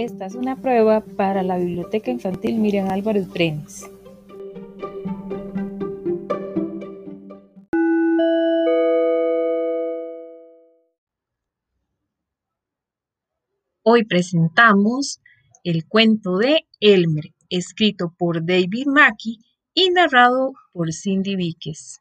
Esta es una prueba para la Biblioteca Infantil Miriam Álvarez Brenes. Hoy presentamos el cuento de Elmer, escrito por David Mackey y narrado por Cindy Víquez.